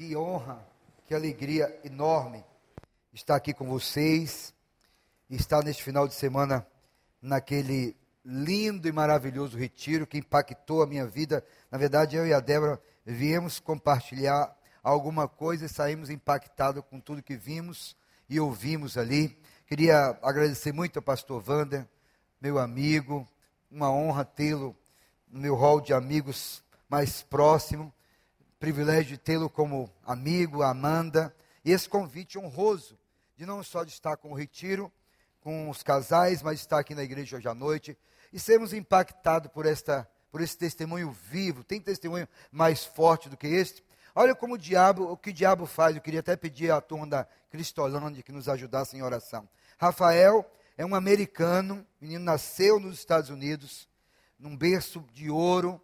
Que honra, que alegria enorme estar aqui com vocês, estar neste final de semana naquele lindo e maravilhoso retiro que impactou a minha vida. Na verdade, eu e a Débora viemos compartilhar alguma coisa e saímos impactados com tudo que vimos e ouvimos ali. Queria agradecer muito ao pastor Wander, meu amigo, uma honra tê-lo no meu hall de amigos mais próximo privilégio de tê-lo como amigo, Amanda, e esse convite honroso de não só de estar com o retiro, com os casais, mas estar aqui na igreja hoje à noite e sermos impactados por esta por esse testemunho vivo. Tem testemunho mais forte do que este? Olha como o diabo, o que o diabo faz. Eu queria até pedir à turma da Cristolândia que nos ajudasse em oração. Rafael é um americano, menino nasceu nos Estados Unidos, num berço de ouro,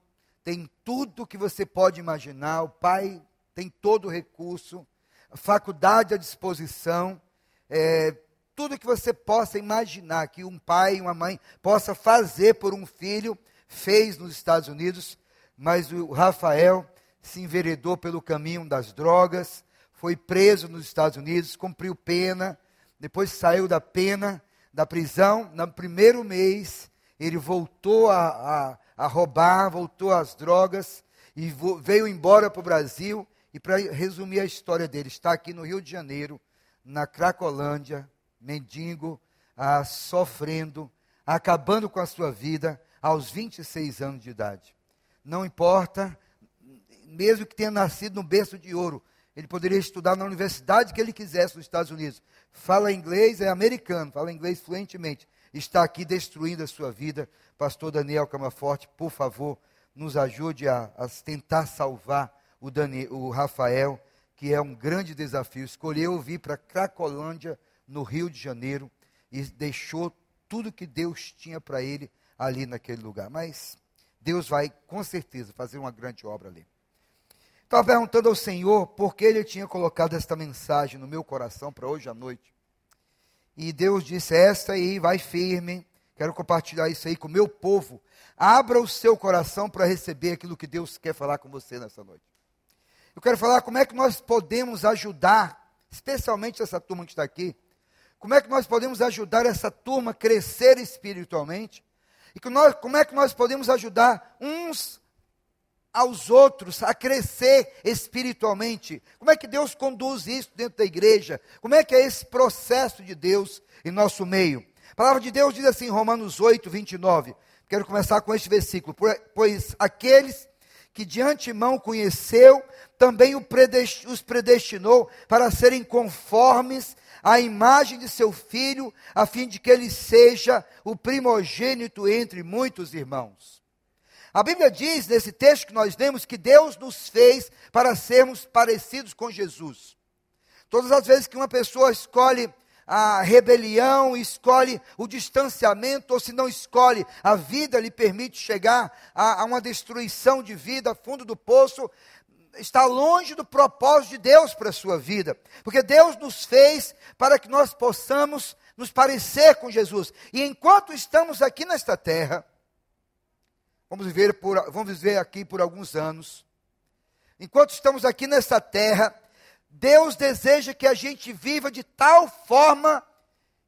tem tudo que você pode imaginar, o pai tem todo o recurso, faculdade à disposição, é, tudo que você possa imaginar que um pai e uma mãe possa fazer por um filho, fez nos Estados Unidos, mas o Rafael se enveredou pelo caminho das drogas, foi preso nos Estados Unidos, cumpriu pena, depois saiu da pena, da prisão, no primeiro mês, ele voltou a, a a roubar, voltou às drogas e veio embora para o Brasil. E para resumir a história dele, está aqui no Rio de Janeiro, na Cracolândia, mendigo, ah, sofrendo, acabando com a sua vida aos 26 anos de idade. Não importa, mesmo que tenha nascido no berço de ouro, ele poderia estudar na universidade que ele quisesse nos Estados Unidos. Fala inglês, é americano, fala inglês fluentemente. Está aqui destruindo a sua vida, Pastor Daniel Camaforte, por favor, nos ajude a, a tentar salvar o, o Rafael, que é um grande desafio. Escolheu vir para Cracolândia, no Rio de Janeiro, e deixou tudo que Deus tinha para ele ali naquele lugar. Mas Deus vai, com certeza, fazer uma grande obra ali. Estava perguntando ao Senhor por que ele tinha colocado esta mensagem no meu coração para hoje à noite. E Deus disse: Esta aí, vai firme, Quero compartilhar isso aí com o meu povo. Abra o seu coração para receber aquilo que Deus quer falar com você nessa noite. Eu quero falar como é que nós podemos ajudar, especialmente essa turma que está aqui, como é que nós podemos ajudar essa turma a crescer espiritualmente, e nós, como é que nós podemos ajudar uns aos outros a crescer espiritualmente. Como é que Deus conduz isso dentro da igreja? Como é que é esse processo de Deus em nosso meio? A palavra de Deus diz assim Romanos 8, 29. Quero começar com este versículo. Pois aqueles que de antemão conheceu, também os predestinou para serem conformes à imagem de seu filho, a fim de que ele seja o primogênito entre muitos irmãos. A Bíblia diz, nesse texto que nós lemos, que Deus nos fez para sermos parecidos com Jesus. Todas as vezes que uma pessoa escolhe a rebelião, escolhe o distanciamento, ou se não escolhe, a vida lhe permite chegar a, a uma destruição de vida, fundo do poço, está longe do propósito de Deus para a sua vida. Porque Deus nos fez para que nós possamos nos parecer com Jesus. E enquanto estamos aqui nesta terra, vamos viver, por, vamos viver aqui por alguns anos, enquanto estamos aqui nesta terra, Deus deseja que a gente viva de tal forma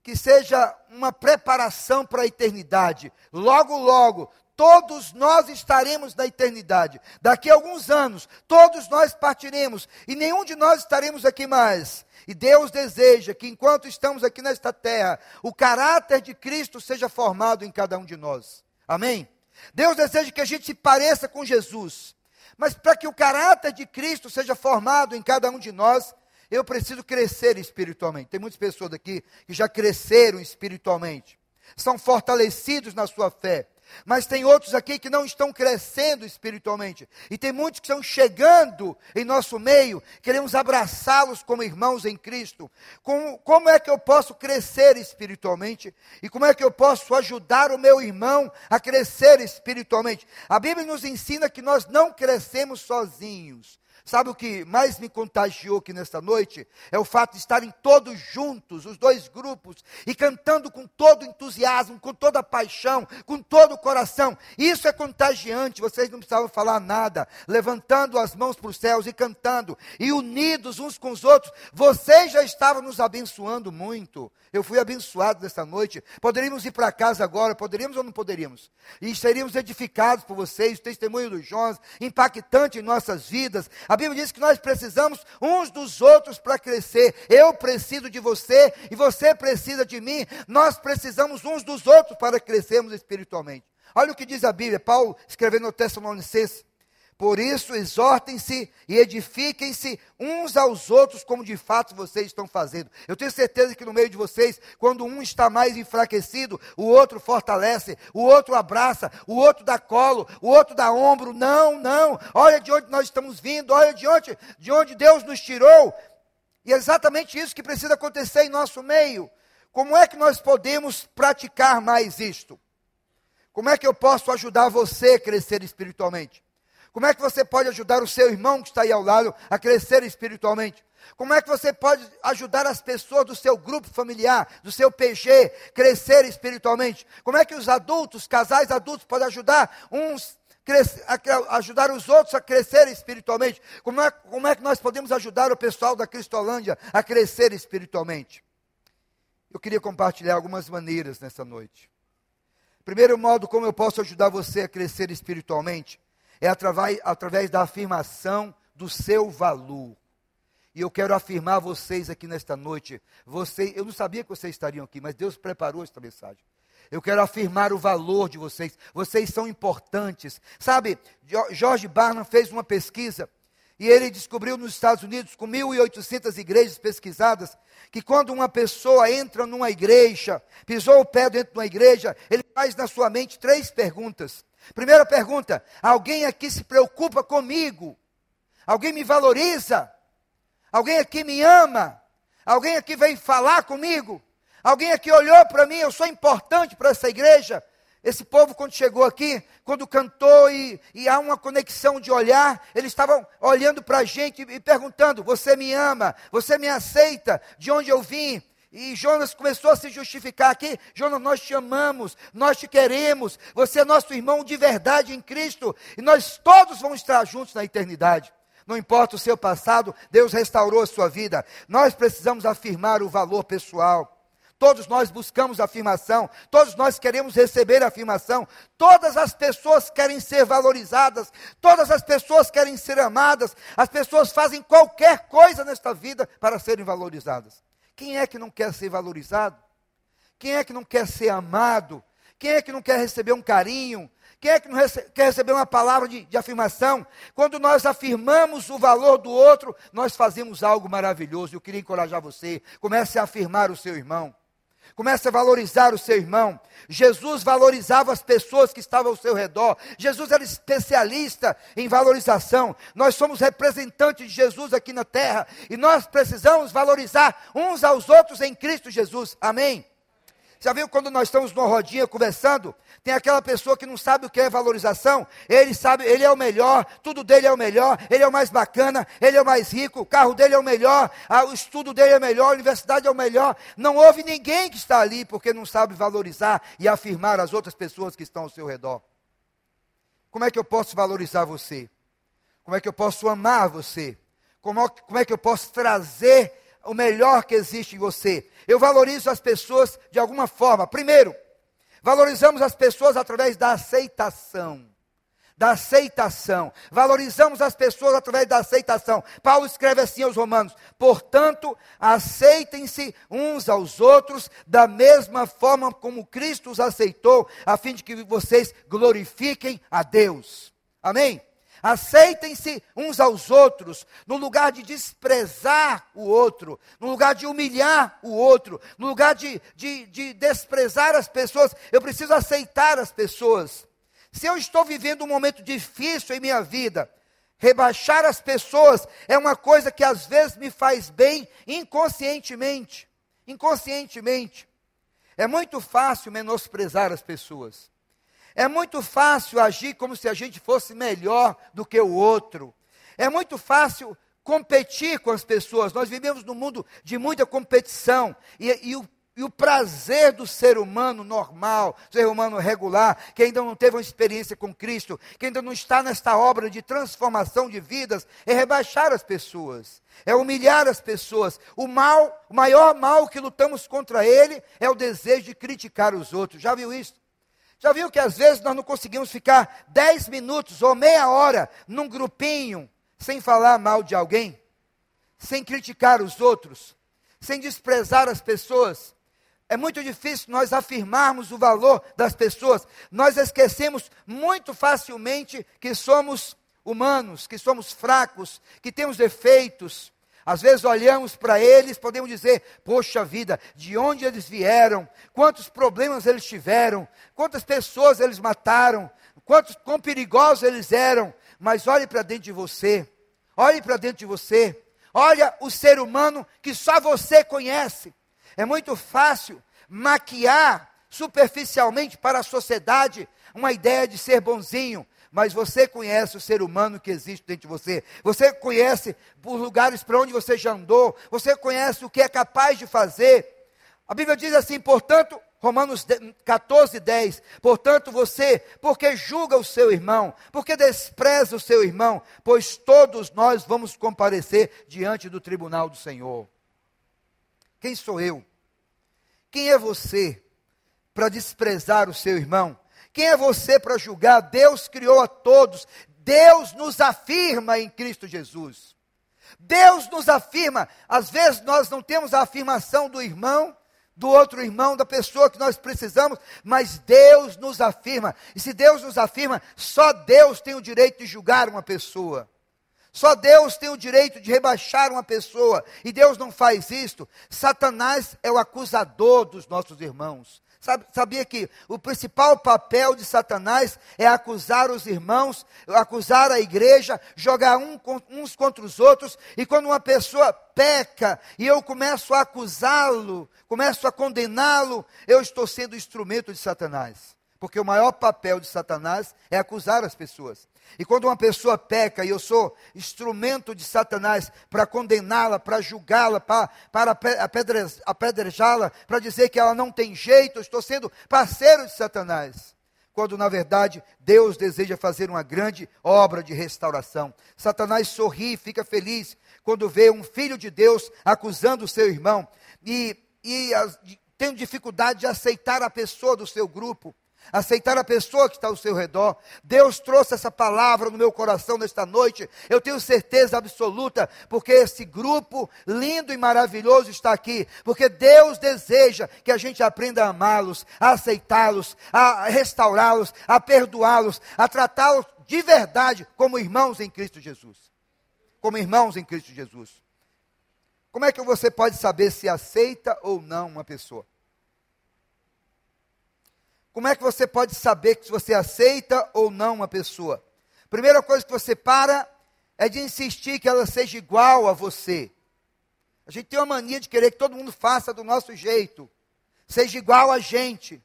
que seja uma preparação para a eternidade. Logo, logo, todos nós estaremos na eternidade. Daqui a alguns anos, todos nós partiremos e nenhum de nós estaremos aqui mais. E Deus deseja que enquanto estamos aqui nesta terra, o caráter de Cristo seja formado em cada um de nós. Amém? Deus deseja que a gente se pareça com Jesus. Mas para que o caráter de Cristo seja formado em cada um de nós, eu preciso crescer espiritualmente. Tem muitas pessoas aqui que já cresceram espiritualmente, são fortalecidos na sua fé, mas tem outros aqui que não estão crescendo espiritualmente. E tem muitos que estão chegando em nosso meio, queremos abraçá-los como irmãos em Cristo. Como, como é que eu posso crescer espiritualmente? E como é que eu posso ajudar o meu irmão a crescer espiritualmente? A Bíblia nos ensina que nós não crescemos sozinhos. Sabe o que mais me contagiou aqui nesta noite? É o fato de estarem todos juntos, os dois grupos, e cantando com todo entusiasmo, com toda paixão, com todo o coração. Isso é contagiante, vocês não precisavam falar nada, levantando as mãos para os céus e cantando, e unidos uns com os outros. Vocês já estavam nos abençoando muito. Eu fui abençoado nesta noite. Poderíamos ir para casa agora, poderíamos ou não poderíamos? E seríamos edificados por vocês, o testemunho do Jonas, impactante em nossas vidas. A Bíblia diz que nós precisamos uns dos outros para crescer. Eu preciso de você e você precisa de mim. Nós precisamos uns dos outros para crescermos espiritualmente. Olha o que diz a Bíblia, Paulo escrevendo no Tessalonicenses. Por isso, exortem-se e edifiquem-se uns aos outros, como de fato vocês estão fazendo. Eu tenho certeza que no meio de vocês, quando um está mais enfraquecido, o outro fortalece, o outro abraça, o outro dá colo, o outro dá ombro. Não, não. Olha de onde nós estamos vindo, olha de onde, de onde Deus nos tirou. E é exatamente isso que precisa acontecer em nosso meio. Como é que nós podemos praticar mais isto? Como é que eu posso ajudar você a crescer espiritualmente? Como é que você pode ajudar o seu irmão que está aí ao lado a crescer espiritualmente? Como é que você pode ajudar as pessoas do seu grupo familiar, do seu PG, crescer espiritualmente? Como é que os adultos, casais adultos, podem ajudar uns a ajudar os outros a crescer espiritualmente? Como é, como é que nós podemos ajudar o pessoal da Cristolândia a crescer espiritualmente? Eu queria compartilhar algumas maneiras nessa noite. Primeiro modo, como eu posso ajudar você a crescer espiritualmente, é através, através da afirmação do seu valor. E eu quero afirmar a vocês aqui nesta noite, você, eu não sabia que vocês estariam aqui, mas Deus preparou esta mensagem. Eu quero afirmar o valor de vocês. Vocês são importantes. Sabe, George Barnum fez uma pesquisa e ele descobriu nos Estados Unidos, com 1.800 igrejas pesquisadas, que quando uma pessoa entra numa igreja, pisou o pé dentro de uma igreja, ele faz na sua mente três perguntas. Primeira pergunta: alguém aqui se preocupa comigo? Alguém me valoriza? Alguém aqui me ama? Alguém aqui vem falar comigo? Alguém aqui olhou para mim? Eu sou importante para essa igreja? Esse povo, quando chegou aqui, quando cantou e, e há uma conexão de olhar, eles estavam olhando para a gente e perguntando: Você me ama? Você me aceita? De onde eu vim? E Jonas começou a se justificar aqui. Jonas, nós te amamos, nós te queremos, você é nosso irmão de verdade em Cristo, e nós todos vamos estar juntos na eternidade. Não importa o seu passado, Deus restaurou a sua vida. Nós precisamos afirmar o valor pessoal. Todos nós buscamos afirmação, todos nós queremos receber afirmação, todas as pessoas querem ser valorizadas, todas as pessoas querem ser amadas, as pessoas fazem qualquer coisa nesta vida para serem valorizadas. Quem é que não quer ser valorizado? Quem é que não quer ser amado? Quem é que não quer receber um carinho? Quem é que não rece quer receber uma palavra de, de afirmação? Quando nós afirmamos o valor do outro, nós fazemos algo maravilhoso. Eu queria encorajar você. Comece a afirmar o seu irmão. Comece a valorizar o seu irmão. Jesus valorizava as pessoas que estavam ao seu redor. Jesus era especialista em valorização. Nós somos representantes de Jesus aqui na terra e nós precisamos valorizar uns aos outros em Cristo Jesus. Amém. Já viu quando nós estamos numa rodinha conversando? Tem aquela pessoa que não sabe o que é valorização. Ele sabe, ele é o melhor, tudo dele é o melhor, ele é o mais bacana, ele é o mais rico, o carro dele é o melhor, o estudo dele é o melhor, a universidade é o melhor. Não houve ninguém que está ali porque não sabe valorizar e afirmar as outras pessoas que estão ao seu redor. Como é que eu posso valorizar você? Como é que eu posso amar você? Como, como é que eu posso trazer o melhor que existe em você? Eu valorizo as pessoas de alguma forma. Primeiro, valorizamos as pessoas através da aceitação. Da aceitação. Valorizamos as pessoas através da aceitação. Paulo escreve assim aos Romanos: portanto, aceitem-se uns aos outros da mesma forma como Cristo os aceitou, a fim de que vocês glorifiquem a Deus. Amém? Aceitem-se uns aos outros, no lugar de desprezar o outro, no lugar de humilhar o outro, no lugar de, de, de desprezar as pessoas, eu preciso aceitar as pessoas. Se eu estou vivendo um momento difícil em minha vida, rebaixar as pessoas é uma coisa que às vezes me faz bem inconscientemente. Inconscientemente. É muito fácil menosprezar as pessoas. É muito fácil agir como se a gente fosse melhor do que o outro. É muito fácil competir com as pessoas. Nós vivemos num mundo de muita competição. E, e o e o prazer do ser humano normal, ser humano regular, que ainda não teve uma experiência com Cristo, que ainda não está nesta obra de transformação de vidas, é rebaixar as pessoas, é humilhar as pessoas. O mal, o maior mal que lutamos contra ele é o desejo de criticar os outros. Já viu isso? Já viu que às vezes nós não conseguimos ficar dez minutos ou meia hora num grupinho sem falar mal de alguém, sem criticar os outros, sem desprezar as pessoas? É muito difícil nós afirmarmos o valor das pessoas. Nós esquecemos muito facilmente que somos humanos, que somos fracos, que temos defeitos. Às vezes olhamos para eles, podemos dizer: Poxa vida, de onde eles vieram? Quantos problemas eles tiveram? Quantas pessoas eles mataram? Quantos quão perigosos eles eram? Mas olhe para dentro de você. Olhe para dentro de você. Olha o ser humano que só você conhece. É muito fácil maquiar superficialmente para a sociedade uma ideia de ser bonzinho, mas você conhece o ser humano que existe dentro de você. Você conhece os lugares para onde você já andou, você conhece o que é capaz de fazer. A Bíblia diz assim, portanto, Romanos 14, 10. Portanto, você, porque julga o seu irmão, porque despreza o seu irmão, pois todos nós vamos comparecer diante do tribunal do Senhor. Quem sou eu? Quem é você para desprezar o seu irmão? Quem é você para julgar? Deus criou a todos. Deus nos afirma em Cristo Jesus. Deus nos afirma. Às vezes nós não temos a afirmação do irmão, do outro irmão, da pessoa que nós precisamos, mas Deus nos afirma. E se Deus nos afirma, só Deus tem o direito de julgar uma pessoa. Só Deus tem o direito de rebaixar uma pessoa, e Deus não faz isto. Satanás é o acusador dos nossos irmãos. Sabia que o principal papel de Satanás é acusar os irmãos, acusar a igreja, jogar uns contra os outros, e quando uma pessoa peca e eu começo a acusá-lo, começo a condená-lo, eu estou sendo instrumento de Satanás. Porque o maior papel de Satanás é acusar as pessoas. E quando uma pessoa peca e eu sou instrumento de Satanás para condená-la, para julgá-la, para, apedrejá-la, para dizer que ela não tem jeito, eu estou sendo parceiro de Satanás. Quando na verdade Deus deseja fazer uma grande obra de restauração. Satanás sorri, fica feliz quando vê um filho de Deus acusando o seu irmão e, e tem dificuldade de aceitar a pessoa do seu grupo aceitar a pessoa que está ao seu redor. Deus trouxe essa palavra no meu coração nesta noite. Eu tenho certeza absoluta, porque esse grupo lindo e maravilhoso está aqui, porque Deus deseja que a gente aprenda a amá-los, a aceitá-los, a restaurá-los, a perdoá-los, a tratá-los de verdade como irmãos em Cristo Jesus. Como irmãos em Cristo Jesus. Como é que você pode saber se aceita ou não uma pessoa? Como é que você pode saber que você aceita ou não uma pessoa? Primeira coisa que você para é de insistir que ela seja igual a você. A gente tem uma mania de querer que todo mundo faça do nosso jeito, seja igual a gente,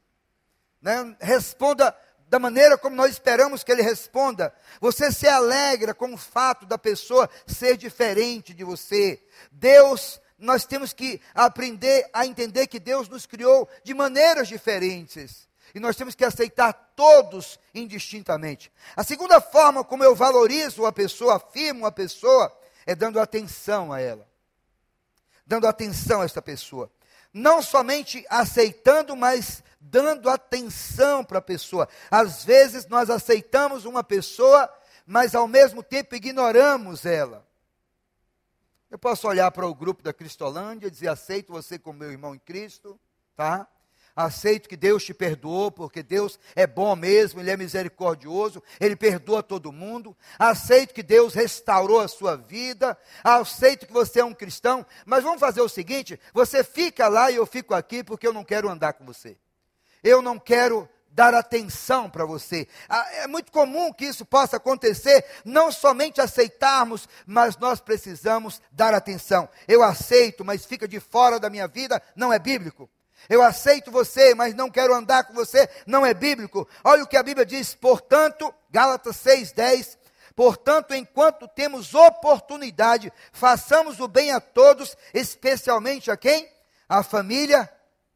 né? responda da maneira como nós esperamos que ele responda. Você se alegra com o fato da pessoa ser diferente de você. Deus, nós temos que aprender a entender que Deus nos criou de maneiras diferentes e nós temos que aceitar todos indistintamente. A segunda forma como eu valorizo a pessoa, afirmo a pessoa, é dando atenção a ela. Dando atenção a esta pessoa. Não somente aceitando, mas dando atenção para a pessoa. Às vezes nós aceitamos uma pessoa, mas ao mesmo tempo ignoramos ela. Eu posso olhar para o grupo da Cristolândia e dizer: aceito você como meu irmão em Cristo, tá? Aceito que Deus te perdoou, porque Deus é bom mesmo, Ele é misericordioso, Ele perdoa todo mundo. Aceito que Deus restaurou a sua vida. Aceito que você é um cristão. Mas vamos fazer o seguinte: você fica lá e eu fico aqui, porque eu não quero andar com você. Eu não quero dar atenção para você. Ah, é muito comum que isso possa acontecer, não somente aceitarmos, mas nós precisamos dar atenção. Eu aceito, mas fica de fora da minha vida, não é bíblico. Eu aceito você, mas não quero andar com você, não é bíblico. Olha o que a Bíblia diz, portanto, Gálatas 6:10, Portanto, enquanto temos oportunidade, façamos o bem a todos, especialmente a quem? A família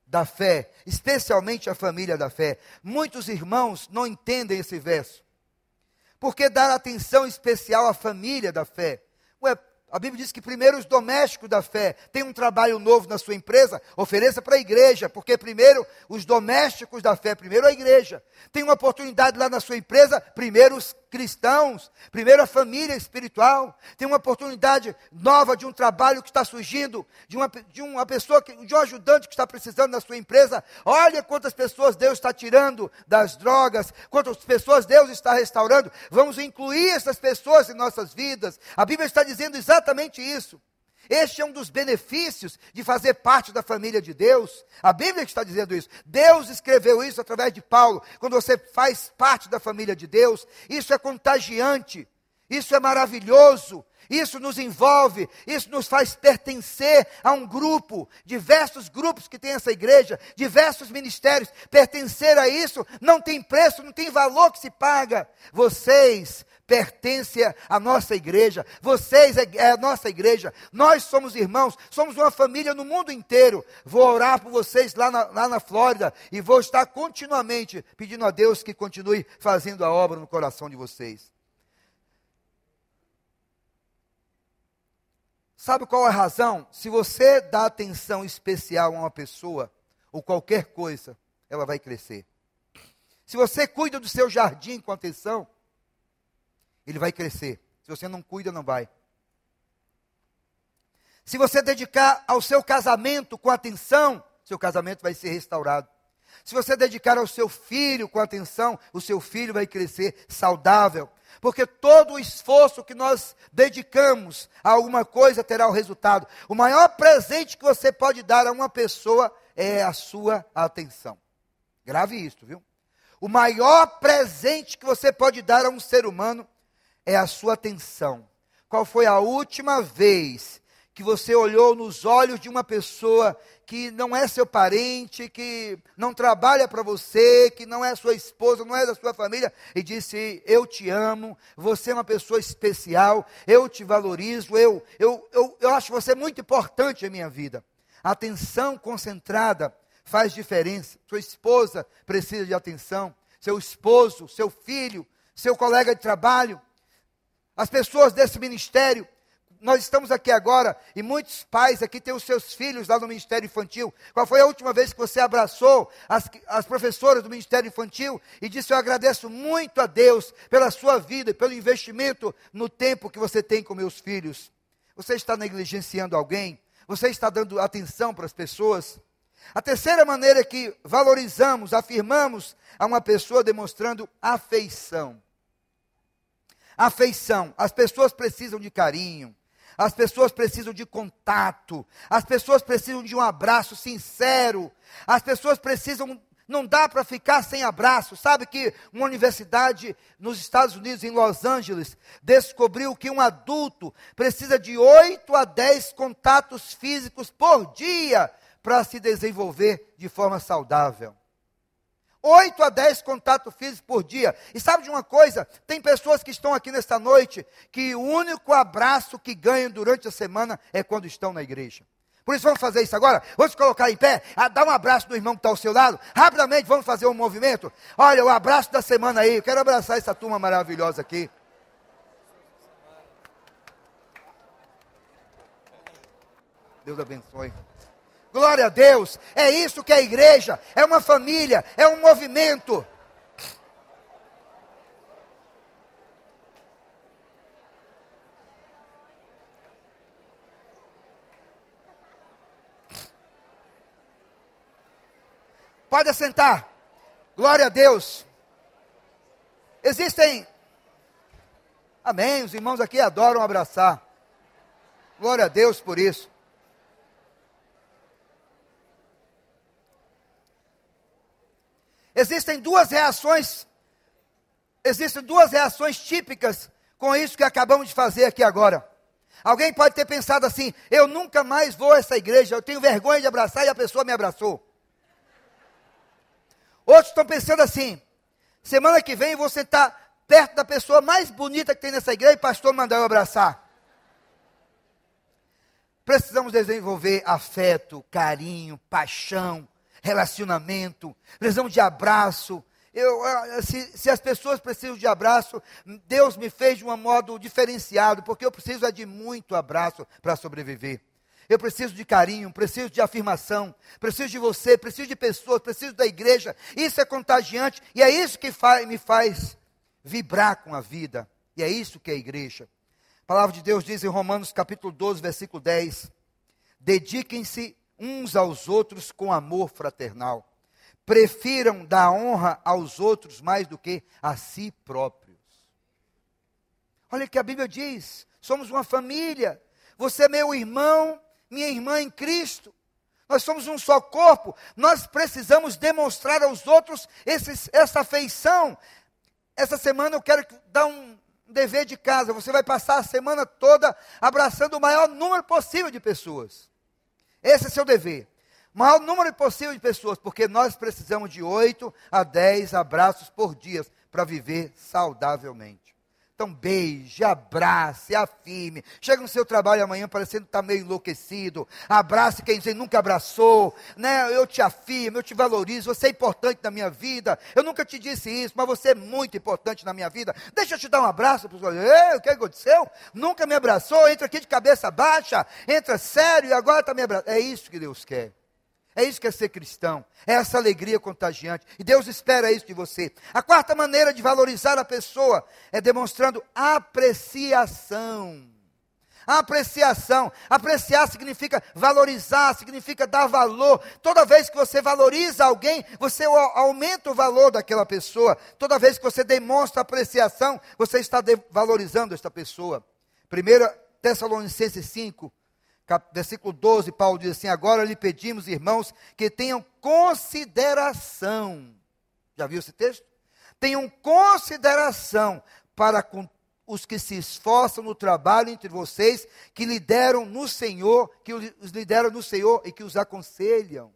da fé, especialmente a família da fé. Muitos irmãos não entendem esse verso. Por que dar atenção especial à família da fé? A Bíblia diz que primeiro os domésticos da fé têm um trabalho novo na sua empresa, ofereça para a igreja, porque primeiro os domésticos da fé, primeiro a igreja, tem uma oportunidade lá na sua empresa, primeiro os cristãos, primeiro a família espiritual, tem uma oportunidade nova de um trabalho que está surgindo, de uma, de uma pessoa, que, de um ajudante que está precisando na sua empresa. Olha quantas pessoas Deus está tirando das drogas, quantas pessoas Deus está restaurando. Vamos incluir essas pessoas em nossas vidas. A Bíblia está dizendo exatamente isso. Este é um dos benefícios de fazer parte da família de Deus. A Bíblia está dizendo isso. Deus escreveu isso através de Paulo. Quando você faz parte da família de Deus, isso é contagiante, isso é maravilhoso, isso nos envolve, isso nos faz pertencer a um grupo, diversos grupos que tem essa igreja, diversos ministérios. Pertencer a isso não tem preço, não tem valor que se paga. Vocês pertence à nossa igreja, vocês é, é a nossa igreja, nós somos irmãos, somos uma família no mundo inteiro. Vou orar por vocês lá na, lá na Flórida e vou estar continuamente pedindo a Deus que continue fazendo a obra no coração de vocês. Sabe qual é a razão? Se você dá atenção especial a uma pessoa, ou qualquer coisa, ela vai crescer. Se você cuida do seu jardim com atenção, ele vai crescer. Se você não cuida, não vai. Se você dedicar ao seu casamento com atenção, seu casamento vai ser restaurado. Se você dedicar ao seu filho com atenção, o seu filho vai crescer saudável. Porque todo o esforço que nós dedicamos a alguma coisa terá o resultado. O maior presente que você pode dar a uma pessoa é a sua atenção. Grave isso, viu? O maior presente que você pode dar a um ser humano é a sua atenção. Qual foi a última vez que você olhou nos olhos de uma pessoa que não é seu parente, que não trabalha para você, que não é sua esposa, não é da sua família, e disse: Eu te amo, você é uma pessoa especial, eu te valorizo, eu, eu, eu, eu acho você muito importante em minha vida. Atenção concentrada faz diferença. Sua esposa precisa de atenção, seu esposo, seu filho, seu colega de trabalho, as pessoas desse ministério, nós estamos aqui agora e muitos pais aqui têm os seus filhos lá no Ministério Infantil. Qual foi a última vez que você abraçou as, as professoras do Ministério Infantil e disse: Eu agradeço muito a Deus pela sua vida e pelo investimento no tempo que você tem com meus filhos? Você está negligenciando alguém? Você está dando atenção para as pessoas? A terceira maneira que valorizamos, afirmamos a uma pessoa demonstrando afeição afeição. As pessoas precisam de carinho. As pessoas precisam de contato. As pessoas precisam de um abraço sincero. As pessoas precisam. Não dá para ficar sem abraço. Sabe que uma universidade nos Estados Unidos, em Los Angeles, descobriu que um adulto precisa de 8 a 10 contatos físicos por dia para se desenvolver de forma saudável. 8 a 10 contatos físicos por dia. E sabe de uma coisa? Tem pessoas que estão aqui nesta noite que o único abraço que ganham durante a semana é quando estão na igreja. Por isso vamos fazer isso agora. Vamos colocar em pé, ah, dá um abraço no irmão que está ao seu lado. Rapidamente vamos fazer um movimento. Olha, o abraço da semana aí. Eu quero abraçar essa turma maravilhosa aqui. Deus abençoe. Glória a Deus. É isso que é a igreja. É uma família. É um movimento. Pode assentar. Glória a Deus. Existem. Amém. Os irmãos aqui adoram abraçar. Glória a Deus por isso. Existem duas reações, existem duas reações típicas com isso que acabamos de fazer aqui agora. Alguém pode ter pensado assim: eu nunca mais vou a essa igreja, eu tenho vergonha de abraçar e a pessoa me abraçou. Outros estão pensando assim: semana que vem vou sentar perto da pessoa mais bonita que tem nessa igreja e pastor mandar eu abraçar. Precisamos desenvolver afeto, carinho, paixão, relacionamento. Precisamos de abraço. Eu, ah, se, se, as pessoas precisam de abraço, Deus me fez de um modo diferenciado, porque eu preciso é de muito abraço para sobreviver. Eu preciso de carinho, preciso de afirmação, preciso de você, preciso de pessoas, preciso da igreja. Isso é contagiante e é isso que faz, me faz vibrar com a vida. E é isso que é a igreja. A palavra de Deus diz em Romanos capítulo 12, versículo 10: Dediquem-se uns aos outros com amor fraternal. Prefiram dar honra aos outros mais do que a si próprios. Olha o que a Bíblia diz: somos uma família. Você é meu irmão, minha irmã em Cristo. Nós somos um só corpo. Nós precisamos demonstrar aos outros esse, essa afeição. Essa semana eu quero dar um, dever de casa, você vai passar a semana toda abraçando o maior número possível de pessoas. Esse é seu dever. Maior número possível de pessoas, porque nós precisamos de 8 a 10 abraços por dia para viver saudavelmente. Então beije, abrace, afirme. Chega no seu trabalho amanhã parecendo estar tá meio enlouquecido. Abrace quem você nunca abraçou. Né? Eu te afirmo, eu te valorizo. Você é importante na minha vida. Eu nunca te disse isso, mas você é muito importante na minha vida. Deixa eu te dar um abraço. Pessoal. O que aconteceu? Nunca me abraçou. Entra aqui de cabeça baixa. Entra sério e agora está me abraçando. É isso que Deus quer. É isso que é ser cristão. É essa alegria contagiante. E Deus espera isso de você. A quarta maneira de valorizar a pessoa é demonstrando apreciação. Apreciação. Apreciar significa valorizar, significa dar valor. Toda vez que você valoriza alguém, você aumenta o valor daquela pessoa. Toda vez que você demonstra apreciação, você está valorizando esta pessoa. 1 Tessalonicenses 5, versículo 12, Paulo diz assim: Agora lhe pedimos, irmãos, que tenham consideração. Já viu esse texto? Tenham consideração para com os que se esforçam no trabalho entre vocês, que lideram no Senhor, que os lideram no Senhor e que os aconselham.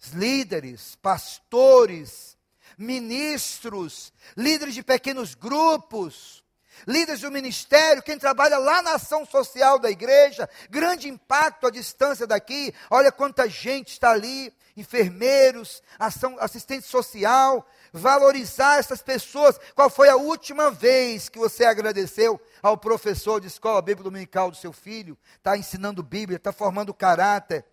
Os líderes, pastores, ministros, líderes de pequenos grupos, líderes do ministério, quem trabalha lá na ação social da igreja, grande impacto à distância daqui. Olha quanta gente está ali, enfermeiros, ação, assistente social, valorizar essas pessoas. Qual foi a última vez que você agradeceu ao professor de escola bíblica dominical do seu filho? Está ensinando Bíblia, está formando caráter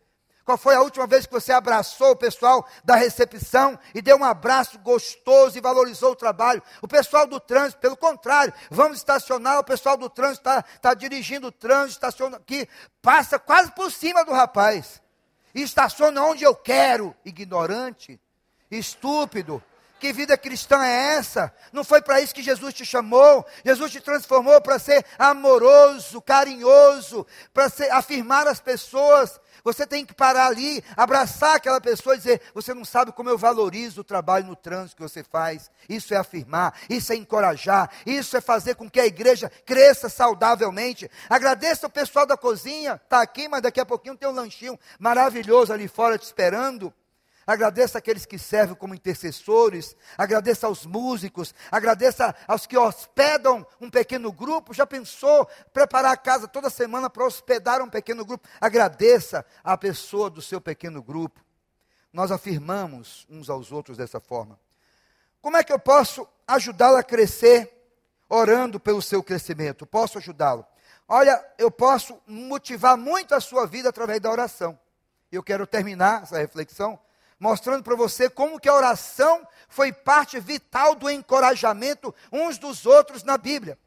qual foi a última vez que você abraçou o pessoal da recepção e deu um abraço gostoso e valorizou o trabalho? O pessoal do trânsito, pelo contrário, vamos estacionar, o pessoal do trânsito está tá dirigindo o trânsito, estaciona aqui, passa quase por cima do rapaz. Estaciona onde eu quero. Ignorante, estúpido. Que vida cristã é essa? Não foi para isso que Jesus te chamou. Jesus te transformou para ser amoroso, carinhoso, para afirmar as pessoas você tem que parar ali, abraçar aquela pessoa e dizer: Você não sabe como eu valorizo o trabalho no trânsito que você faz. Isso é afirmar, isso é encorajar, isso é fazer com que a igreja cresça saudavelmente. Agradeça o pessoal da cozinha, está aqui, mas daqui a pouquinho tem um lanchinho maravilhoso ali fora te esperando. Agradeça aqueles que servem como intercessores, agradeça aos músicos, agradeça aos que hospedam um pequeno grupo. Já pensou preparar a casa toda semana para hospedar um pequeno grupo? Agradeça a pessoa do seu pequeno grupo. Nós afirmamos uns aos outros dessa forma. Como é que eu posso ajudá-lo a crescer orando pelo seu crescimento? Posso ajudá-lo? Olha, eu posso motivar muito a sua vida através da oração. Eu quero terminar essa reflexão mostrando para você como que a oração foi parte vital do encorajamento uns dos outros na Bíblia.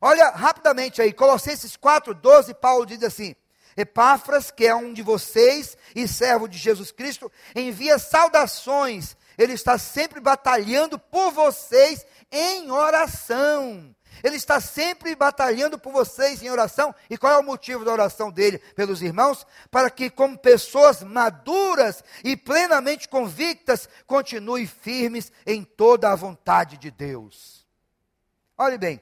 Olha rapidamente aí, Colossenses 4:12, Paulo diz assim: Epáfras, que é um de vocês e servo de Jesus Cristo, envia saudações. Ele está sempre batalhando por vocês em oração ele está sempre batalhando por vocês em oração. E qual é o motivo da oração dele pelos irmãos? Para que, como pessoas maduras e plenamente convictas, continuem firmes em toda a vontade de Deus. Olhe bem,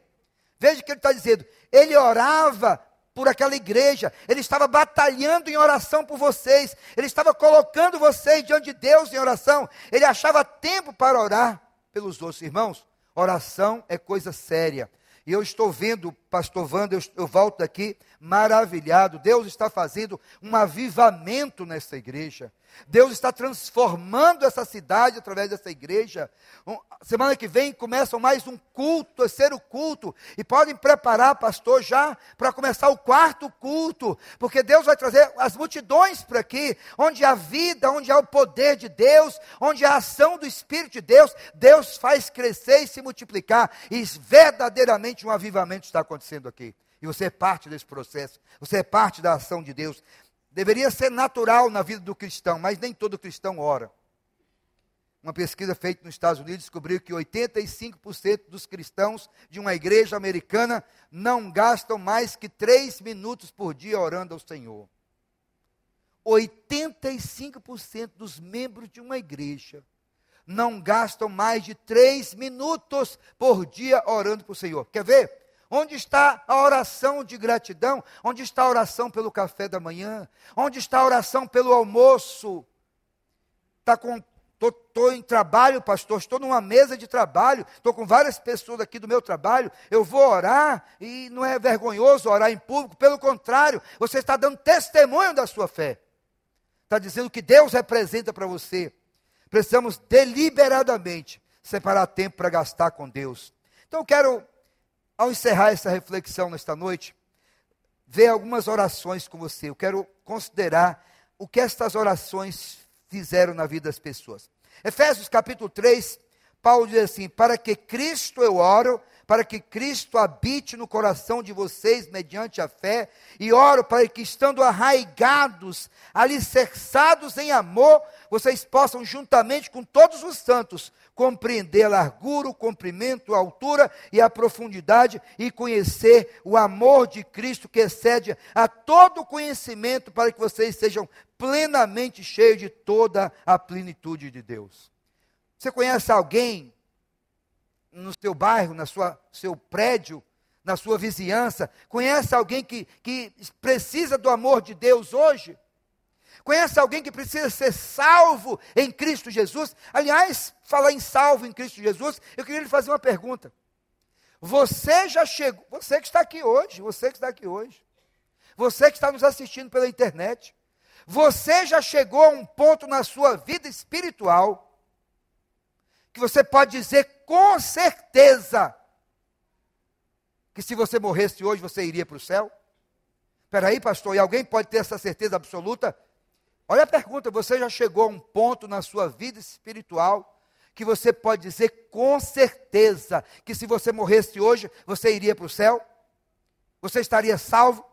veja o que ele está dizendo. Ele orava por aquela igreja, ele estava batalhando em oração por vocês, ele estava colocando vocês diante de Deus em oração, ele achava tempo para orar pelos outros irmãos. Oração é coisa séria. E eu estou vendo, pastor Wanda, eu, eu volto daqui maravilhado. Deus está fazendo um avivamento nessa igreja. Deus está transformando essa cidade através dessa igreja. Um, semana que vem começam mais um culto, terceiro culto. E podem preparar, pastor, já para começar o quarto culto. Porque Deus vai trazer as multidões para aqui, onde há vida, onde há o poder de Deus, onde há a ação do Espírito de Deus. Deus faz crescer e se multiplicar. E verdadeiramente um avivamento está acontecendo aqui. E você é parte desse processo. Você é parte da ação de Deus. Deveria ser natural na vida do cristão, mas nem todo cristão ora. Uma pesquisa feita nos Estados Unidos descobriu que 85% dos cristãos de uma igreja americana não gastam mais que três minutos por dia orando ao Senhor. 85% dos membros de uma igreja não gastam mais de três minutos por dia orando para o Senhor. Quer ver? Onde está a oração de gratidão? Onde está a oração pelo café da manhã? Onde está a oração pelo almoço? Está com Estou em trabalho, pastor, estou numa mesa de trabalho, estou com várias pessoas aqui do meu trabalho, eu vou orar e não é vergonhoso orar em público, pelo contrário, você está dando testemunho da sua fé. Está dizendo que Deus representa para você. Precisamos deliberadamente separar tempo para gastar com Deus. Então eu quero ao encerrar essa reflexão nesta noite, ver algumas orações com você. Eu quero considerar o que estas orações fizeram na vida das pessoas. Efésios capítulo 3, Paulo diz assim: Para que Cristo eu oro, para que Cristo habite no coração de vocês mediante a fé, e oro para que, estando arraigados, alicerçados em amor, vocês possam, juntamente com todos os santos, compreender a largura, o comprimento, a altura e a profundidade, e conhecer o amor de Cristo que excede a todo conhecimento, para que vocês sejam plenamente cheios de toda a plenitude de Deus. Você conhece alguém no seu bairro, na sua seu prédio, na sua vizinhança? Conhece alguém que, que precisa do amor de Deus hoje? Conhece alguém que precisa ser salvo em Cristo Jesus? Aliás, falar em salvo em Cristo Jesus, eu queria lhe fazer uma pergunta. Você já chegou, você que está aqui hoje, você que está aqui hoje, você que está nos assistindo pela internet, você já chegou a um ponto na sua vida espiritual que você pode dizer com certeza que se você morresse hoje você iria para o céu? Espera aí, pastor, e alguém pode ter essa certeza absoluta? Olha a pergunta: você já chegou a um ponto na sua vida espiritual que você pode dizer com certeza que se você morresse hoje, você iria para o céu? Você estaria salvo?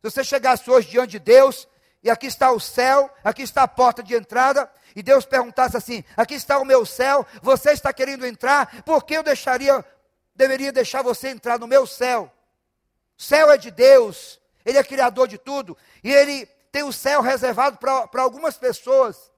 Se você chegasse hoje diante de Deus, e aqui está o céu, aqui está a porta de entrada, e Deus perguntasse assim: aqui está o meu céu, você está querendo entrar, por que eu deixaria, deveria deixar você entrar no meu céu? O céu é de Deus, Ele é criador de tudo, e Ele tem o céu reservado para algumas pessoas.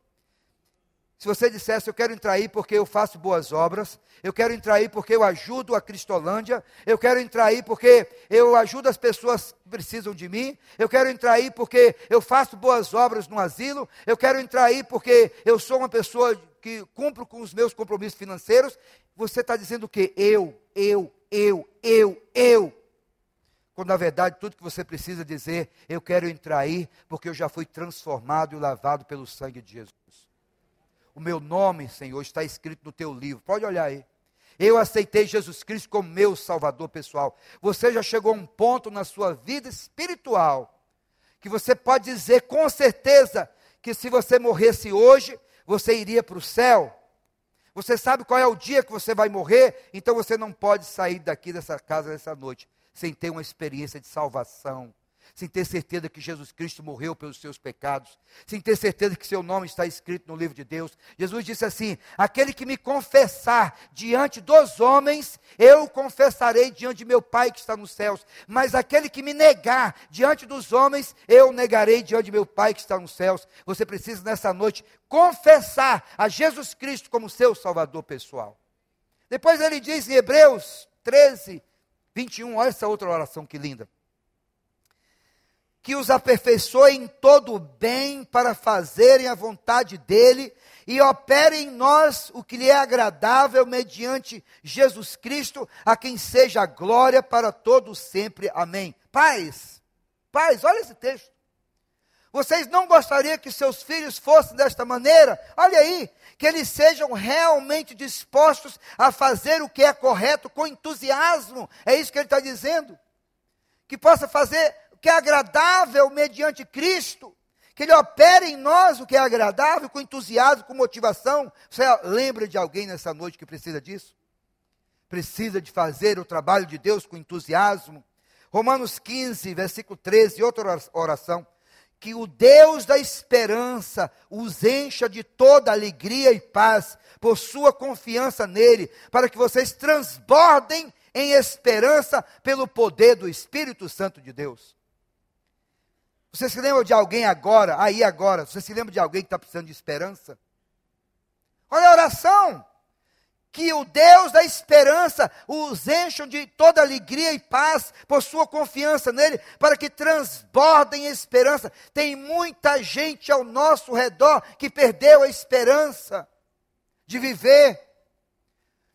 Se você dissesse, eu quero entrar aí porque eu faço boas obras, eu quero entrar aí porque eu ajudo a Cristolândia, eu quero entrar aí porque eu ajudo as pessoas que precisam de mim, eu quero entrar aí porque eu faço boas obras no asilo, eu quero entrar aí porque eu sou uma pessoa que cumpro com os meus compromissos financeiros, você está dizendo o? Eu, eu, eu, eu, eu. Quando na verdade tudo que você precisa dizer, eu quero entrar aí porque eu já fui transformado e lavado pelo sangue de Jesus. O meu nome, Senhor, está escrito no teu livro. Pode olhar aí. Eu aceitei Jesus Cristo como meu Salvador pessoal. Você já chegou a um ponto na sua vida espiritual que você pode dizer com certeza que se você morresse hoje, você iria para o céu. Você sabe qual é o dia que você vai morrer, então você não pode sair daqui dessa casa nessa noite sem ter uma experiência de salvação sem ter certeza que Jesus Cristo morreu pelos seus pecados, sem ter certeza que seu nome está escrito no livro de Deus. Jesus disse assim: Aquele que me confessar diante dos homens, eu confessarei diante de meu Pai que está nos céus. Mas aquele que me negar diante dos homens, eu negarei diante de meu Pai que está nos céus. Você precisa nessa noite confessar a Jesus Cristo como seu Salvador pessoal. Depois ele diz em Hebreus 13, 21, olha essa outra oração que linda. Que os aperfeiçoe em todo o bem para fazerem a vontade dele e opere em nós o que lhe é agradável mediante Jesus Cristo, a quem seja a glória para todos sempre. Amém. Pais, pais, olha esse texto. Vocês não gostariam que seus filhos fossem desta maneira? Olha aí, que eles sejam realmente dispostos a fazer o que é correto com entusiasmo. É isso que ele está dizendo. Que possa fazer que é agradável mediante Cristo que Ele opere em nós o que é agradável, com entusiasmo, com motivação. Você lembra de alguém nessa noite que precisa disso? Precisa de fazer o trabalho de Deus com entusiasmo. Romanos 15, versículo 13, outra oração. Que o Deus da esperança os encha de toda alegria e paz, por sua confiança nele, para que vocês transbordem em esperança pelo poder do Espírito Santo de Deus. Você se lembra de alguém agora, aí agora, você se lembra de alguém que está precisando de esperança? Olha a oração. Que o Deus da esperança os encham de toda alegria e paz por sua confiança nele, para que transbordem esperança. Tem muita gente ao nosso redor que perdeu a esperança de viver.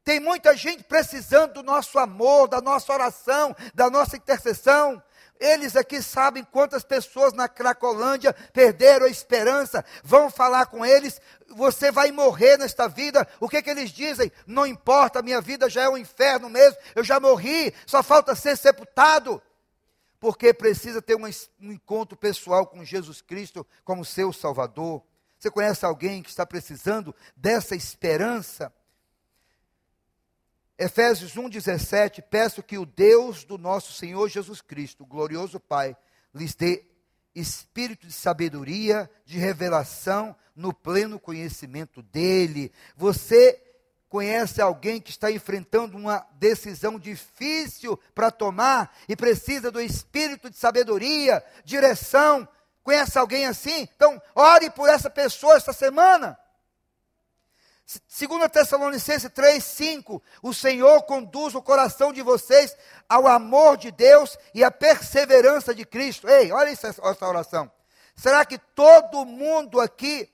Tem muita gente precisando do nosso amor, da nossa oração, da nossa intercessão. Eles aqui sabem quantas pessoas na Cracolândia perderam a esperança. Vão falar com eles, você vai morrer nesta vida. O que, que eles dizem? Não importa, minha vida já é um inferno mesmo. Eu já morri, só falta ser sepultado. Porque precisa ter um, encontro pessoal com Jesus Cristo como seu Salvador. Você conhece alguém que está precisando dessa esperança? Efésios 1,17, peço que o Deus do nosso Senhor Jesus Cristo, glorioso Pai, lhes dê espírito de sabedoria, de revelação, no pleno conhecimento dele. Você conhece alguém que está enfrentando uma decisão difícil para tomar e precisa do espírito de sabedoria, direção? Conhece alguém assim? Então, ore por essa pessoa esta semana. 2 Tessalonicenses 3, 5, o Senhor conduz o coração de vocês ao amor de Deus e à perseverança de Cristo. Ei, olha essa, essa oração. Será que todo mundo aqui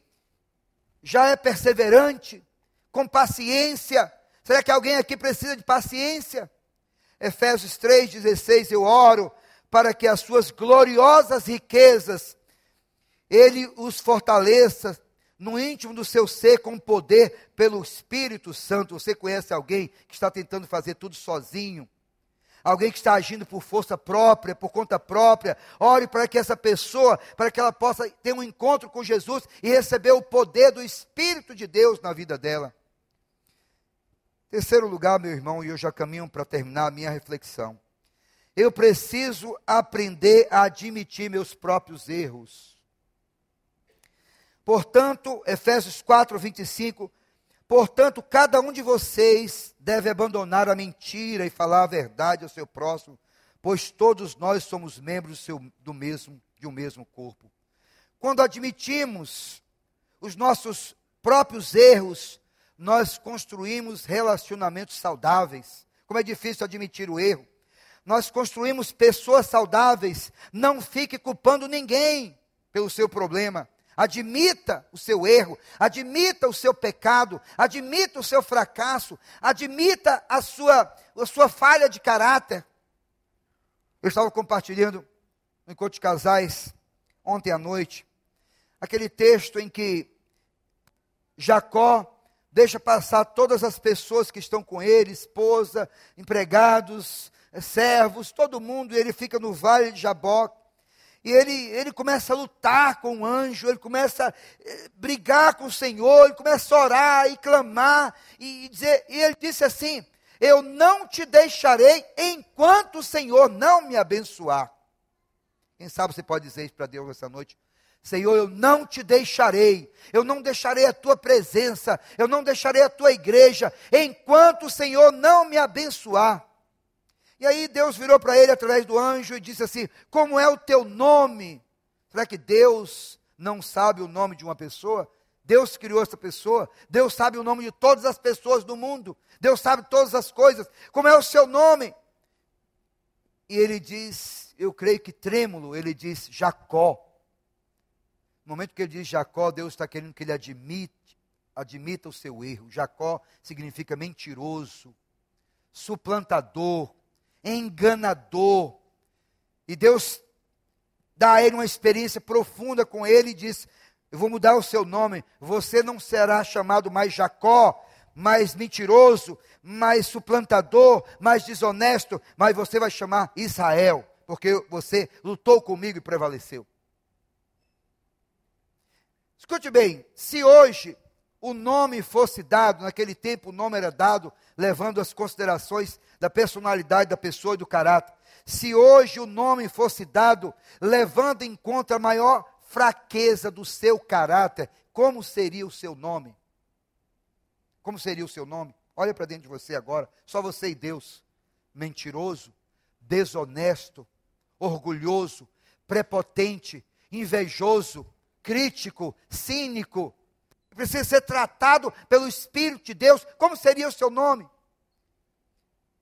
já é perseverante, com paciência? Será que alguém aqui precisa de paciência? Efésios 3,16, eu oro para que as suas gloriosas riquezas, Ele os fortaleça no íntimo do seu ser com poder pelo Espírito Santo. Você conhece alguém que está tentando fazer tudo sozinho? Alguém que está agindo por força própria, por conta própria. Ore para que essa pessoa, para que ela possa ter um encontro com Jesus e receber o poder do Espírito de Deus na vida dela. Terceiro lugar, meu irmão, e eu já caminho para terminar a minha reflexão. Eu preciso aprender a admitir meus próprios erros. Portanto, Efésios 4, 25, portanto, cada um de vocês deve abandonar a mentira e falar a verdade ao seu próximo, pois todos nós somos membros do, seu, do mesmo, de um mesmo corpo. Quando admitimos os nossos próprios erros, nós construímos relacionamentos saudáveis. Como é difícil admitir o erro. Nós construímos pessoas saudáveis. Não fique culpando ninguém pelo seu problema. Admita o seu erro, admita o seu pecado, admita o seu fracasso, admita a sua, a sua falha de caráter. Eu estava compartilhando no encontro de casais ontem à noite aquele texto em que Jacó deixa passar todas as pessoas que estão com ele, esposa, empregados, servos, todo mundo, e ele fica no vale de Jaboque e ele, ele começa a lutar com o anjo, ele começa a eh, brigar com o Senhor, ele começa a orar e clamar, e, dizer, e ele disse assim: Eu não te deixarei enquanto o Senhor não me abençoar. Quem sabe você pode dizer isso para Deus essa noite? Senhor, eu não te deixarei, eu não deixarei a tua presença, eu não deixarei a tua igreja, enquanto o Senhor não me abençoar. E aí Deus virou para ele através do anjo e disse assim: Como é o teu nome? Será que Deus não sabe o nome de uma pessoa? Deus criou essa pessoa, Deus sabe o nome de todas as pessoas do mundo, Deus sabe todas as coisas. Como é o seu nome? E ele diz eu creio que trêmulo, ele diz Jacó. No momento que ele diz Jacó, Deus está querendo que ele admite, admita o seu erro. Jacó significa mentiroso, suplantador, enganador. E Deus dá a ele uma experiência profunda com ele e diz: Eu vou mudar o seu nome. Você não será chamado mais Jacó, mais mentiroso, mais suplantador, mais desonesto, mas você vai chamar Israel, porque você lutou comigo e prevaleceu. Escute bem, se hoje o nome fosse dado, naquele tempo o nome era dado levando as considerações da personalidade da pessoa e do caráter. Se hoje o nome fosse dado levando em conta a maior fraqueza do seu caráter, como seria o seu nome? Como seria o seu nome? Olha para dentro de você agora, só você e Deus. Mentiroso, desonesto, orgulhoso, prepotente, invejoso, crítico, cínico. Precisa ser tratado pelo Espírito de Deus. Como seria o seu nome?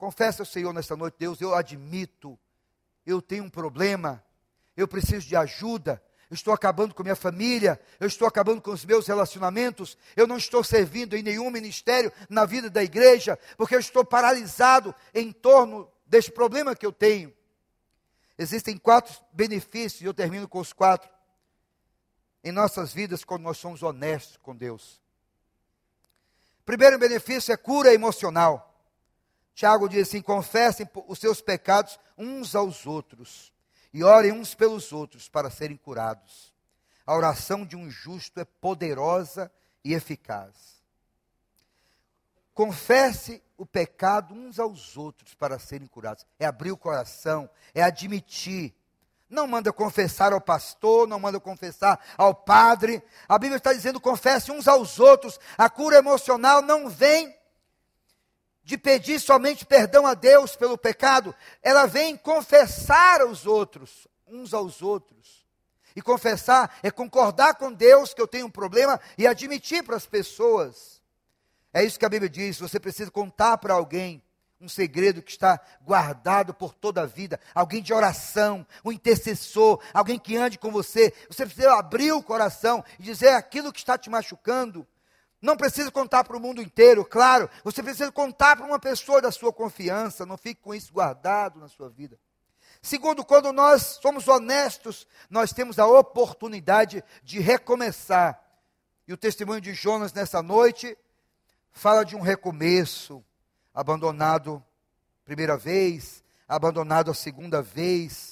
Confessa ao Senhor nesta noite, Deus, eu admito, eu tenho um problema, eu preciso de ajuda, eu estou acabando com minha família, eu estou acabando com os meus relacionamentos, eu não estou servindo em nenhum ministério na vida da igreja, porque eu estou paralisado em torno deste problema que eu tenho. Existem quatro benefícios, e eu termino com os quatro, em nossas vidas quando nós somos honestos com Deus. Primeiro benefício é cura emocional. Tiago diz assim: confessem os seus pecados uns aos outros e orem uns pelos outros para serem curados. A oração de um justo é poderosa e eficaz. Confesse o pecado uns aos outros para serem curados. É abrir o coração, é admitir. Não manda confessar ao pastor, não manda confessar ao padre. A Bíblia está dizendo confesse uns aos outros. A cura emocional não vem de pedir somente perdão a Deus pelo pecado, ela vem confessar aos outros, uns aos outros. E confessar é concordar com Deus que eu tenho um problema e admitir para as pessoas. É isso que a Bíblia diz. Você precisa contar para alguém um segredo que está guardado por toda a vida, alguém de oração, um intercessor, alguém que ande com você. Você precisa abrir o coração e dizer aquilo que está te machucando. Não precisa contar para o mundo inteiro, claro. Você precisa contar para uma pessoa da sua confiança. Não fique com isso guardado na sua vida. Segundo, quando nós somos honestos, nós temos a oportunidade de recomeçar. E o testemunho de Jonas nessa noite fala de um recomeço, abandonado primeira vez, abandonado a segunda vez,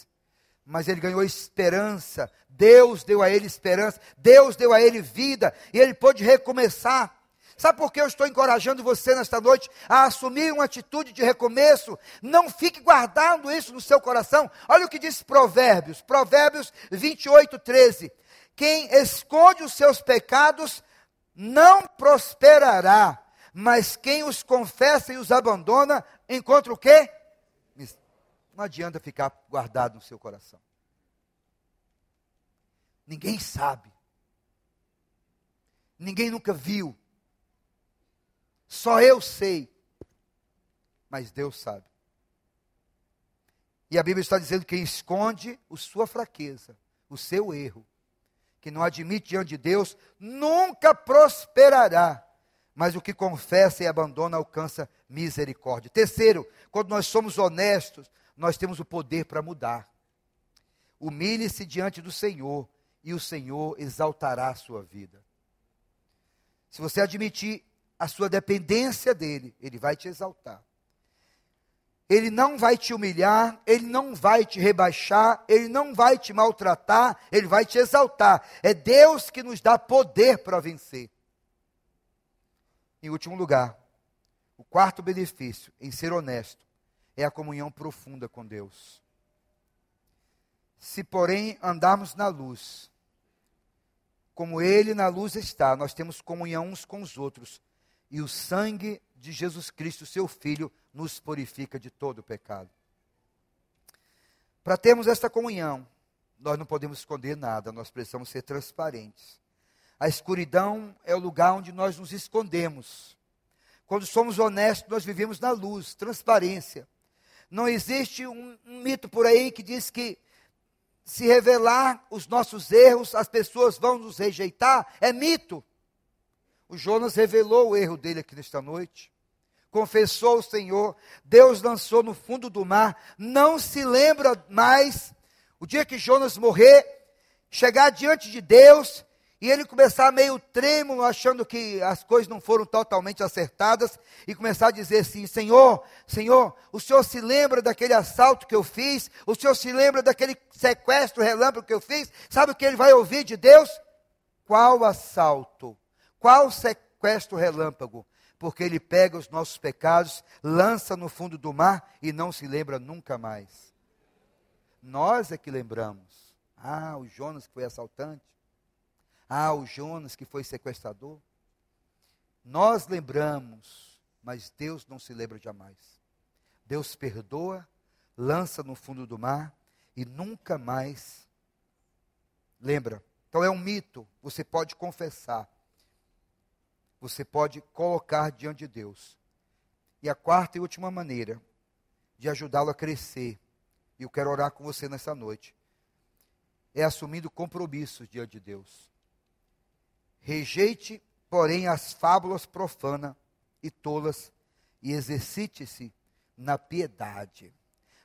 mas ele ganhou esperança. Deus deu a ele esperança, Deus deu a ele vida e ele pôde recomeçar. Sabe por que eu estou encorajando você nesta noite a assumir uma atitude de recomeço? Não fique guardando isso no seu coração. Olha o que diz Provérbios, Provérbios 28, 13. Quem esconde os seus pecados não prosperará, mas quem os confessa e os abandona encontra o quê? Não adianta ficar guardado no seu coração. Ninguém sabe. Ninguém nunca viu. Só eu sei. Mas Deus sabe. E a Bíblia está dizendo que esconde a sua fraqueza, o seu erro, que não admite diante de Deus, nunca prosperará. Mas o que confessa e abandona alcança misericórdia. Terceiro, quando nós somos honestos, nós temos o poder para mudar. Humilhe-se diante do Senhor e o Senhor exaltará a sua vida. Se você admitir a sua dependência dele, ele vai te exaltar. Ele não vai te humilhar, ele não vai te rebaixar, ele não vai te maltratar, ele vai te exaltar. É Deus que nos dá poder para vencer. Em último lugar, o quarto benefício em ser honesto é a comunhão profunda com Deus. Se, porém, andarmos na luz, como Ele na luz está, nós temos comunhão uns com os outros, e o sangue de Jesus Cristo, seu Filho, nos purifica de todo o pecado. Para termos esta comunhão, nós não podemos esconder nada, nós precisamos ser transparentes. A escuridão é o lugar onde nós nos escondemos. Quando somos honestos, nós vivemos na luz, transparência. Não existe um, um mito por aí que diz que se revelar os nossos erros, as pessoas vão nos rejeitar. É mito. O Jonas revelou o erro dele aqui nesta noite. Confessou o Senhor. Deus lançou no fundo do mar. Não se lembra mais. O dia que Jonas morrer, chegar diante de Deus e ele começar meio trêmulo, achando que as coisas não foram totalmente acertadas, e começar a dizer assim: Senhor, Senhor, o Senhor se lembra daquele assalto que eu fiz? O Senhor se lembra daquele sequestro relâmpago que eu fiz? Sabe o que ele vai ouvir de Deus? Qual assalto? Qual sequestro relâmpago? Porque ele pega os nossos pecados, lança no fundo do mar e não se lembra nunca mais. Nós é que lembramos. Ah, o Jonas que foi assaltante. Ah, o Jonas que foi sequestrador. Nós lembramos, mas Deus não se lembra jamais. Deus perdoa, lança no fundo do mar e nunca mais lembra. Então é um mito. Você pode confessar. Você pode colocar diante de Deus. E a quarta e última maneira de ajudá-lo a crescer, e eu quero orar com você nessa noite, é assumindo compromissos diante de Deus. Rejeite, porém, as fábulas profanas e tolas e exercite-se na piedade.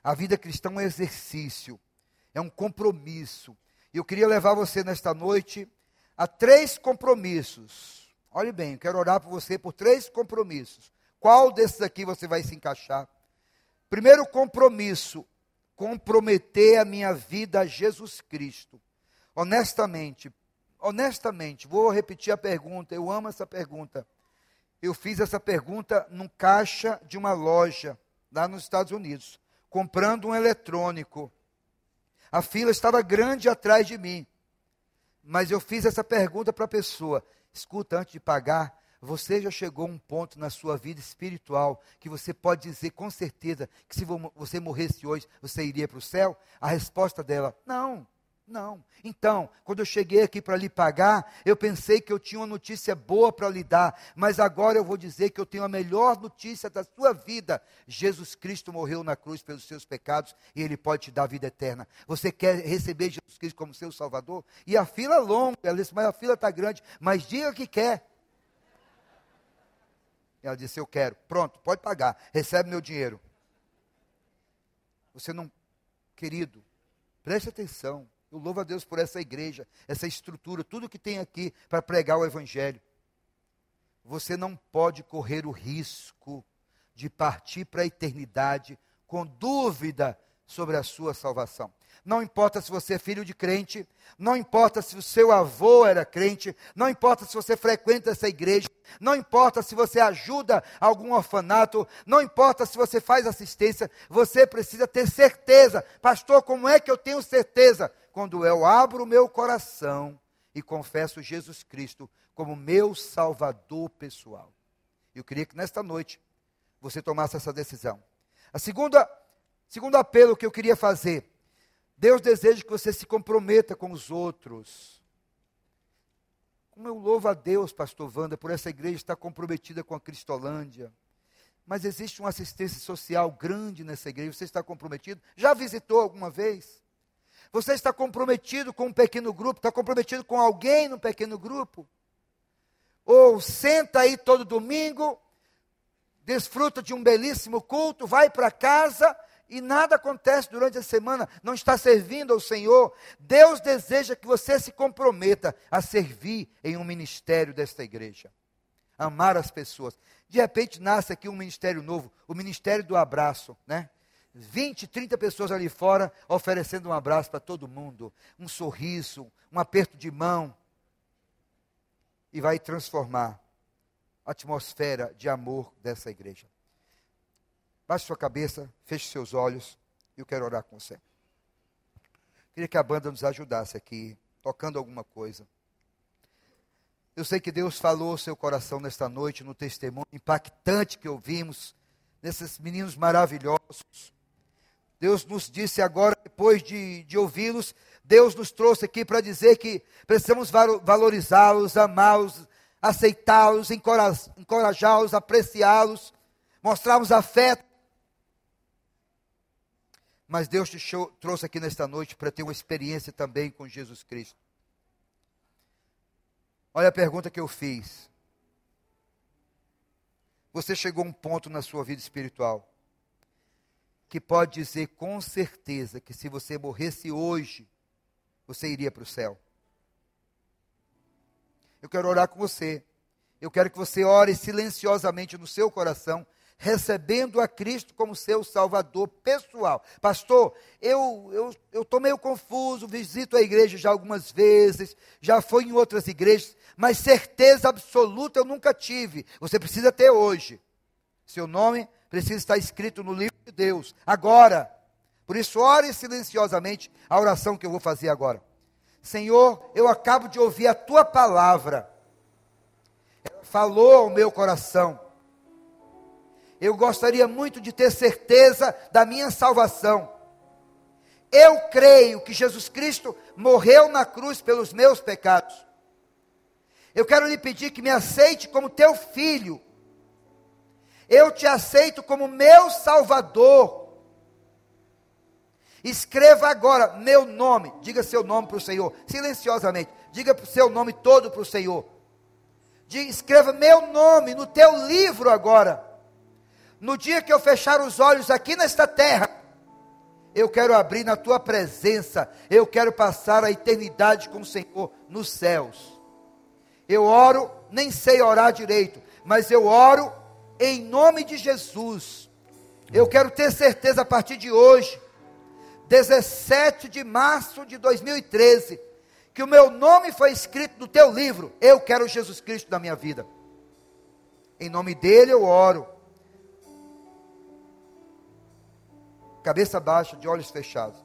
A vida cristã é um exercício, é um compromisso. E eu queria levar você nesta noite a três compromissos. Olhe bem, eu quero orar por você por três compromissos. Qual desses aqui você vai se encaixar? Primeiro compromisso, comprometer a minha vida a Jesus Cristo. Honestamente, honestamente, vou repetir a pergunta, eu amo essa pergunta. Eu fiz essa pergunta num caixa de uma loja, lá nos Estados Unidos, comprando um eletrônico. A fila estava grande atrás de mim. Mas eu fiz essa pergunta para a pessoa: escuta, antes de pagar, você já chegou a um ponto na sua vida espiritual que você pode dizer com certeza que se você morresse hoje, você iria para o céu? A resposta dela: não. Não. Então, quando eu cheguei aqui para lhe pagar, eu pensei que eu tinha uma notícia boa para lhe dar, mas agora eu vou dizer que eu tenho a melhor notícia da sua vida. Jesus Cristo morreu na cruz pelos seus pecados e ele pode te dar vida eterna. Você quer receber Jesus Cristo como seu Salvador? E a fila é longa, ela disse, mas a fila está grande, mas diga que quer. Ela disse, eu quero. Pronto, pode pagar, recebe meu dinheiro. Você não, querido, preste atenção. Eu louvo a Deus por essa igreja, essa estrutura, tudo que tem aqui para pregar o Evangelho. Você não pode correr o risco de partir para a eternidade com dúvida sobre a sua salvação. Não importa se você é filho de crente, não importa se o seu avô era crente, não importa se você frequenta essa igreja, não importa se você ajuda algum orfanato, não importa se você faz assistência, você precisa ter certeza. Pastor, como é que eu tenho certeza? Quando eu abro o meu coração e confesso Jesus Cristo como meu Salvador pessoal. Eu queria que nesta noite você tomasse essa decisão. A segunda, segundo apelo que eu queria fazer, Deus deseja que você se comprometa com os outros. Como eu louvo a Deus, pastor Wanda, por essa igreja estar comprometida com a Cristolândia. Mas existe uma assistência social grande nessa igreja. Você está comprometido? Já visitou alguma vez? Você está comprometido com um pequeno grupo? Está comprometido com alguém no pequeno grupo? Ou senta aí todo domingo, desfruta de um belíssimo culto, vai para casa e nada acontece durante a semana, não está servindo ao Senhor. Deus deseja que você se comprometa a servir em um ministério desta igreja. Amar as pessoas. De repente nasce aqui um ministério novo, o ministério do abraço, né? 20, 30 pessoas ali fora oferecendo um abraço para todo mundo, um sorriso, um aperto de mão. E vai transformar a atmosfera de amor dessa igreja. Baixe sua cabeça, feche seus olhos, e eu quero orar com você. Queria que a banda nos ajudasse aqui, tocando alguma coisa. Eu sei que Deus falou ao seu coração nesta noite, no testemunho impactante que ouvimos, nesses meninos maravilhosos. Deus nos disse agora, depois de, de ouvi-los, Deus nos trouxe aqui para dizer que precisamos valorizá-los, amá-los, aceitá-los, encorajá-los, apreciá-los, mostrarmos afeto. mas Deus te show, trouxe aqui nesta noite para ter uma experiência também com Jesus Cristo. Olha a pergunta que eu fiz. Você chegou a um ponto na sua vida espiritual que pode dizer com certeza que se você morresse hoje, você iria para o céu. Eu quero orar com você. Eu quero que você ore silenciosamente no seu coração, recebendo a Cristo como seu Salvador pessoal. Pastor, eu estou meio confuso, visito a igreja já algumas vezes, já fui em outras igrejas, mas certeza absoluta eu nunca tive. Você precisa ter hoje. Seu nome precisa estar escrito no livro de Deus, agora. Por isso, ore silenciosamente a oração que eu vou fazer agora. Senhor, eu acabo de ouvir a tua palavra. Ela falou ao meu coração. Eu gostaria muito de ter certeza da minha salvação. Eu creio que Jesus Cristo morreu na cruz pelos meus pecados. Eu quero lhe pedir que me aceite como teu filho. Eu te aceito como meu salvador. Escreva agora meu nome. Diga seu nome para o Senhor, silenciosamente. Diga seu nome todo para o Senhor. Diga, escreva meu nome no teu livro agora. No dia que eu fechar os olhos aqui nesta terra, eu quero abrir na tua presença. Eu quero passar a eternidade com o Senhor nos céus. Eu oro, nem sei orar direito, mas eu oro em nome de Jesus. Eu quero ter certeza a partir de hoje 17 de março de 2013, que o meu nome foi escrito no teu livro. Eu quero Jesus Cristo na minha vida. Em nome dele eu oro. Cabeça baixa, de olhos fechados.